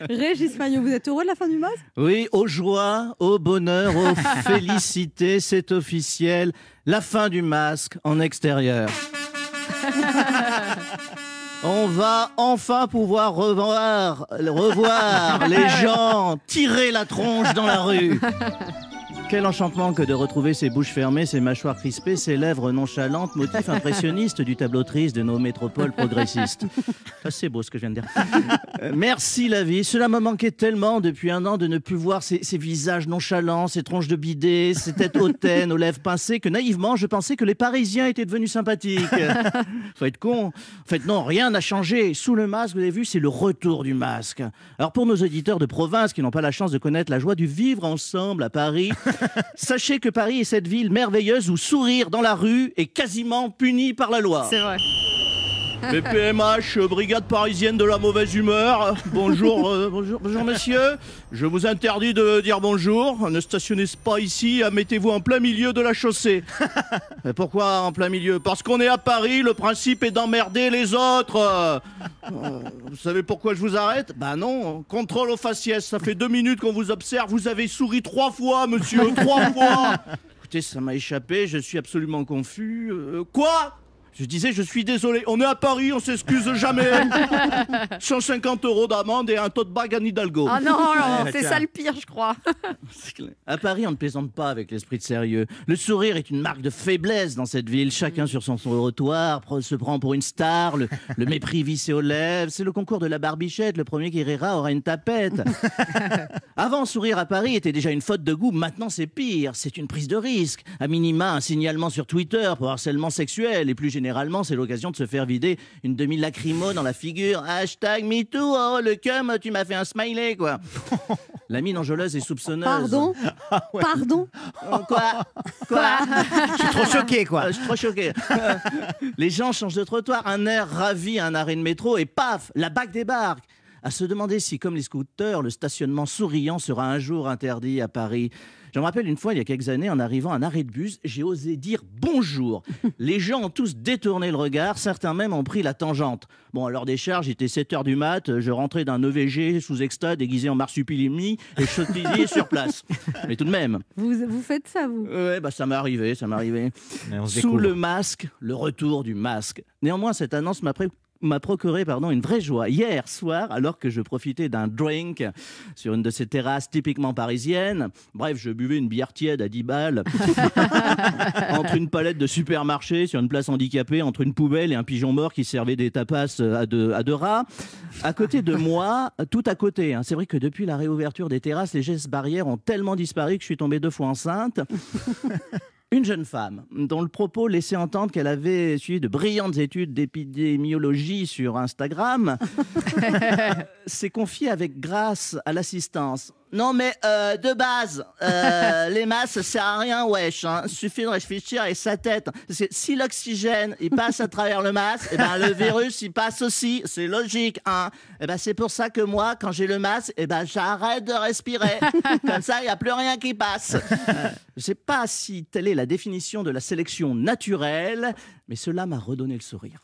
Régis Maillot, vous êtes heureux de la fin du masque Oui, aux joies, au bonheur, aux félicités, c'est officiel. La fin du masque en extérieur. On va enfin pouvoir revoir, revoir les gens tirer la tronche dans la rue. Quel enchantement que de retrouver ses bouches fermées, ses mâchoires crispées, ses lèvres nonchalantes, motif impressionniste du tableau triste de nos métropoles progressistes. C'est beau ce que je viens de dire. Euh, merci la vie. Cela me manquait tellement depuis un an de ne plus voir ces, ces visages nonchalants, ces tronches de bidet, ces têtes hautaines aux lèvres pincées que naïvement je pensais que les Parisiens étaient devenus sympathiques. Faut être con. En fait, non, rien n'a changé. Sous le masque, vous avez vu, c'est le retour du masque. Alors pour nos auditeurs de province qui n'ont pas la chance de connaître la joie du vivre ensemble à Paris, Sachez que Paris est cette ville merveilleuse où sourire dans la rue est quasiment puni par la loi. C'est vrai. BPMH, brigade parisienne de la mauvaise humeur. Bonjour, euh, bonjour, bonjour monsieur. Je vous interdis de dire bonjour. Ne stationnez pas ici, euh, mettez-vous en plein milieu de la chaussée. Pourquoi en plein milieu? Parce qu'on est à Paris, le principe est d'emmerder les autres. Euh, vous savez pourquoi je vous arrête? Bah non, contrôle aux faciès. Ça fait deux minutes qu'on vous observe. Vous avez souri trois fois, monsieur, trois fois. Écoutez, ça m'a échappé, je suis absolument confus. Quoi? Je disais, je suis désolé, on est à Paris, on s'excuse jamais. 150 euros d'amende et un tote bag à Hidalgo. Ah non, non, Ouais, c'est ça le pire, je crois. Clair. À Paris, on ne plaisante pas avec l'esprit de sérieux. Le sourire est une marque de faiblesse dans cette ville. Chacun sur son trottoir se prend pour une star, le, le mépris vissé aux lèvres. C'est le concours de la barbichette. Le premier qui rira aura une tapette. Avant, sourire à Paris était déjà une faute de goût. Maintenant, c'est pire. C'est une prise de risque. À minima, un signalement sur Twitter pour harcèlement sexuel. Et plus généralement, c'est l'occasion de se faire vider une demi-lacrymo dans la figure. Hashtag MeToo. Oh, le cum, tu m'as fait un smiley, quoi. La mine enjôleuse et soupçonneuse. Pardon Pardon Oh, Quoi Quoi Je suis trop choqué, quoi. Euh, Je suis trop choqué. Les gens changent de trottoir, un air ravi à un arrêt de métro et paf, la BAC débarque. À se demander si, comme les scooters, le stationnement souriant sera un jour interdit à Paris. Je me rappelle une fois, il y a quelques années, en arrivant à un arrêt de bus, j'ai osé dire bonjour. Les gens ont tous détourné le regard, certains même ont pris la tangente. Bon, à l'heure des charges, il était 7 heures du mat, je rentrais d'un EVG sous exta déguisé en marsupilami et chotillé sur place. Mais tout de même. vous, vous faites ça, vous? Ouais, bah ça m'est arrivé, ça m'est arrivé. Sous découvre. le masque, le retour du masque. Néanmoins, cette annonce m'a pré- m'a procuré pardon, une vraie joie. Hier soir, alors que je profitais d'un drink sur une de ces terrasses typiquement parisiennes, bref, je buvais une bière tiède à 10 balles, entre une palette de supermarché sur une place handicapée, entre une poubelle et un pigeon mort qui servait des tapas à deux, à deux rats. À côté de moi, tout à côté. hein. C'est vrai que depuis la réouverture des terrasses, les gestes barrières ont tellement disparu que je suis tombée deux fois enceinte. Une jeune femme dont le propos laissait entendre qu'elle avait suivi de brillantes études d'épidémiologie sur Instagram s'est confiée avec grâce à l'assistance. Non mais euh, de base, euh, les masses ça sert à rien wesh, hein. suffit de réfléchir avec sa tête. Parce que si l'oxygène il passe à travers le masque, et ben le virus il passe aussi, c'est logique hein. Et ben c'est pour ça que moi quand j'ai le masque, et ben j'arrête de respirer. Comme ça il y a plus rien qui passe. Je sais pas si telle est la définition de la sélection naturelle, mais cela m'a redonné le sourire.